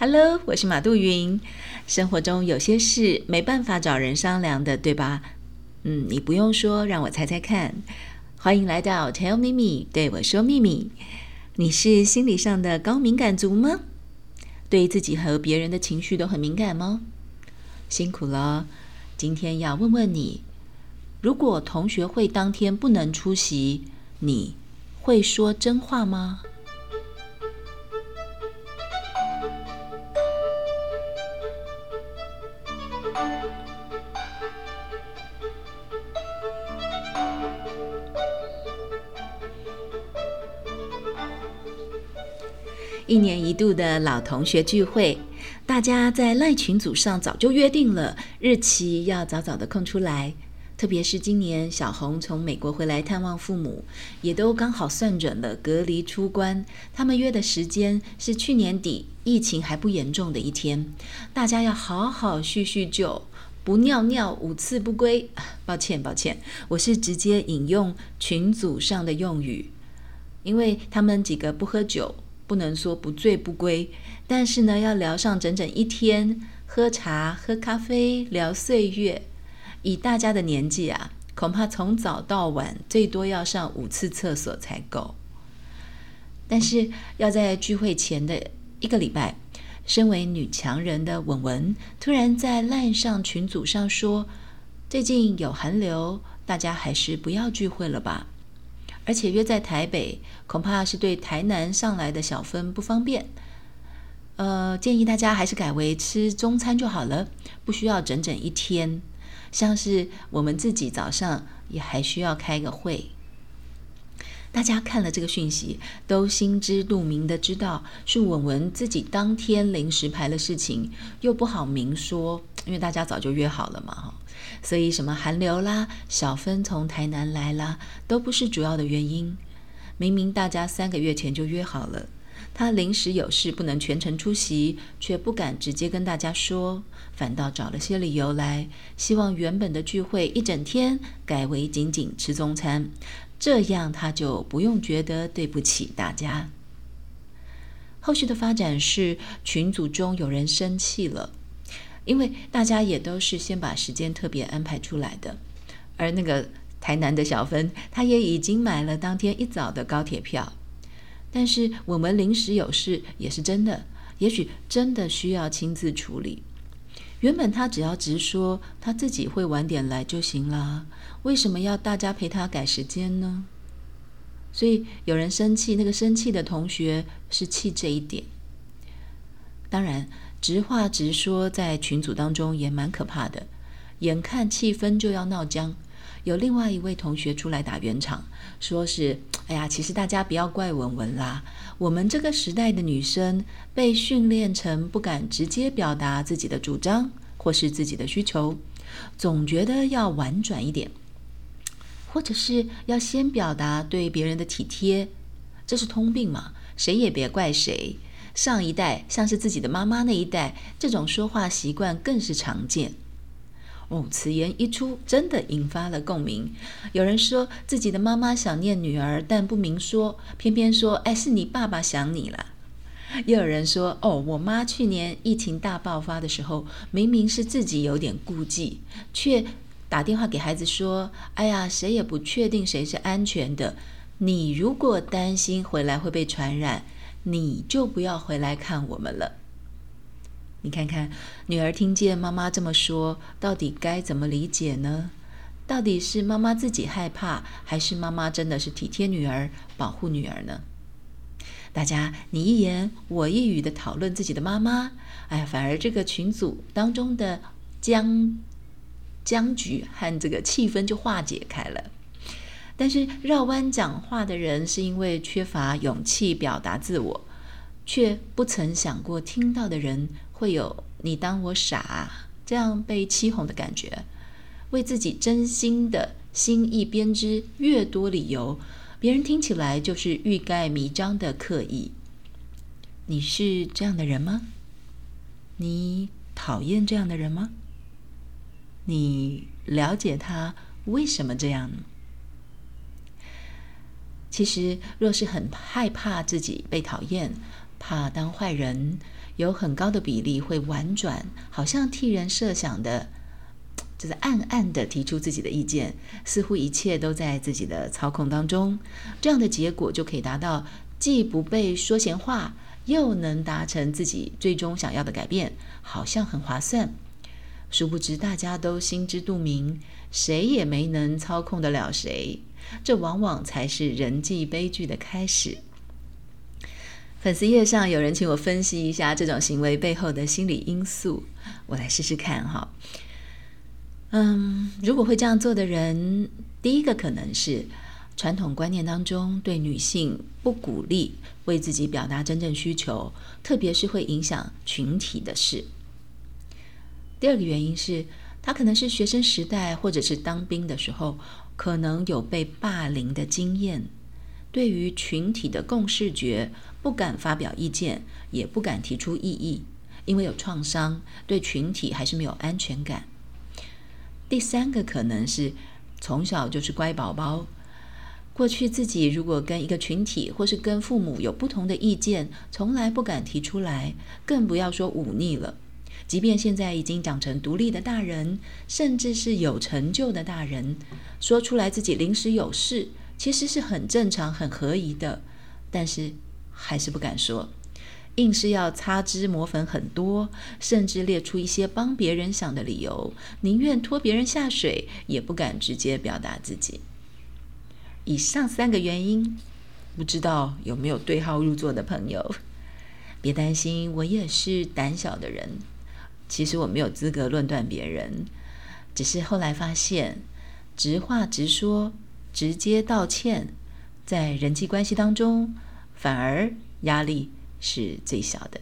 Hello，我是马杜云。生活中有些事没办法找人商量的，对吧？嗯，你不用说，让我猜猜看。欢迎来到 Tell 秘密，对我说秘密。你是心理上的高敏感族吗？对自己和别人的情绪都很敏感吗？辛苦了。今天要问问你，如果同学会当天不能出席，你会说真话吗？一年一度的老同学聚会，大家在赖群组上早就约定了日期，要早早的空出来。特别是今年小红从美国回来探望父母，也都刚好算准了隔离出关。他们约的时间是去年底疫情还不严重的一天，大家要好好叙叙旧，不尿尿五次不归。抱歉抱歉，我是直接引用群组上的用语，因为他们几个不喝酒。不能说不醉不归，但是呢，要聊上整整一天，喝茶、喝咖啡、聊岁月。以大家的年纪啊，恐怕从早到晚最多要上五次厕所才够。但是要在聚会前的一个礼拜，身为女强人的文文突然在烂上群组上说：“最近有寒流，大家还是不要聚会了吧。”而且约在台北，恐怕是对台南上来的小分不方便。呃，建议大家还是改为吃中餐就好了，不需要整整一天。像是我们自己早上也还需要开个会。大家看了这个讯息，都心知肚明的知道是文文自己当天临时排了事情，又不好明说，因为大家早就约好了嘛，哈。所以，什么寒流啦，小芬从台南来啦，都不是主要的原因。明明大家三个月前就约好了，他临时有事不能全程出席，却不敢直接跟大家说，反倒找了些理由来，希望原本的聚会一整天改为仅仅吃中餐，这样他就不用觉得对不起大家。后续的发展是，群组中有人生气了。因为大家也都是先把时间特别安排出来的，而那个台南的小芬，她也已经买了当天一早的高铁票。但是我们临时有事也是真的，也许真的需要亲自处理。原本他只要直说他自己会晚点来就行了，为什么要大家陪他改时间呢？所以有人生气，那个生气的同学是气这一点。当然。直话直说，在群组当中也蛮可怕的。眼看气氛就要闹僵，有另外一位同学出来打圆场，说是：“哎呀，其实大家不要怪文文啦，我们这个时代的女生被训练成不敢直接表达自己的主张或是自己的需求，总觉得要婉转一点，或者是要先表达对别人的体贴，这是通病嘛，谁也别怪谁。”上一代像是自己的妈妈那一代，这种说话习惯更是常见。哦，此言一出，真的引发了共鸣。有人说自己的妈妈想念女儿，但不明说，偏偏说：“哎，是你爸爸想你了。”又有人说：“哦，我妈去年疫情大爆发的时候，明明是自己有点顾忌，却打电话给孩子说：‘哎呀，谁也不确定谁是安全的。你如果担心回来会被传染。’”你就不要回来看我们了。你看看，女儿听见妈妈这么说，到底该怎么理解呢？到底是妈妈自己害怕，还是妈妈真的是体贴女儿、保护女儿呢？大家你一言我一语的讨论自己的妈妈，哎，反而这个群组当中的僵僵局和这个气氛就化解开了。但是绕弯讲话的人是因为缺乏勇气表达自我，却不曾想过听到的人会有“你当我傻”这样被欺哄的感觉，为自己真心的心意编织越多理由，别人听起来就是欲盖弥彰的刻意。你是这样的人吗？你讨厌这样的人吗？你了解他为什么这样？其实，若是很害怕自己被讨厌，怕当坏人，有很高的比例会婉转，好像替人设想的，就是暗暗的提出自己的意见，似乎一切都在自己的操控当中。这样的结果就可以达到既不被说闲话，又能达成自己最终想要的改变，好像很划算。殊不知，大家都心知肚明，谁也没能操控得了谁。这往往才是人际悲剧的开始。粉丝页上有人请我分析一下这种行为背后的心理因素，我来试试看哈。嗯，如果会这样做的人，第一个可能是传统观念当中对女性不鼓励为自己表达真正需求，特别是会影响群体的事。第二个原因是，他可能是学生时代或者是当兵的时候，可能有被霸凌的经验，对于群体的共视觉不敢发表意见，也不敢提出异议，因为有创伤，对群体还是没有安全感。第三个可能是从小就是乖宝宝，过去自己如果跟一个群体或是跟父母有不同的意见，从来不敢提出来，更不要说忤逆了。即便现在已经长成独立的大人，甚至是有成就的大人，说出来自己临时有事，其实是很正常、很合宜的，但是还是不敢说，硬是要擦脂抹粉很多，甚至列出一些帮别人想的理由，宁愿拖别人下水，也不敢直接表达自己。以上三个原因，不知道有没有对号入座的朋友？别担心，我也是胆小的人。其实我没有资格论断别人，只是后来发现，直话直说、直接道歉，在人际关系当中，反而压力是最小的。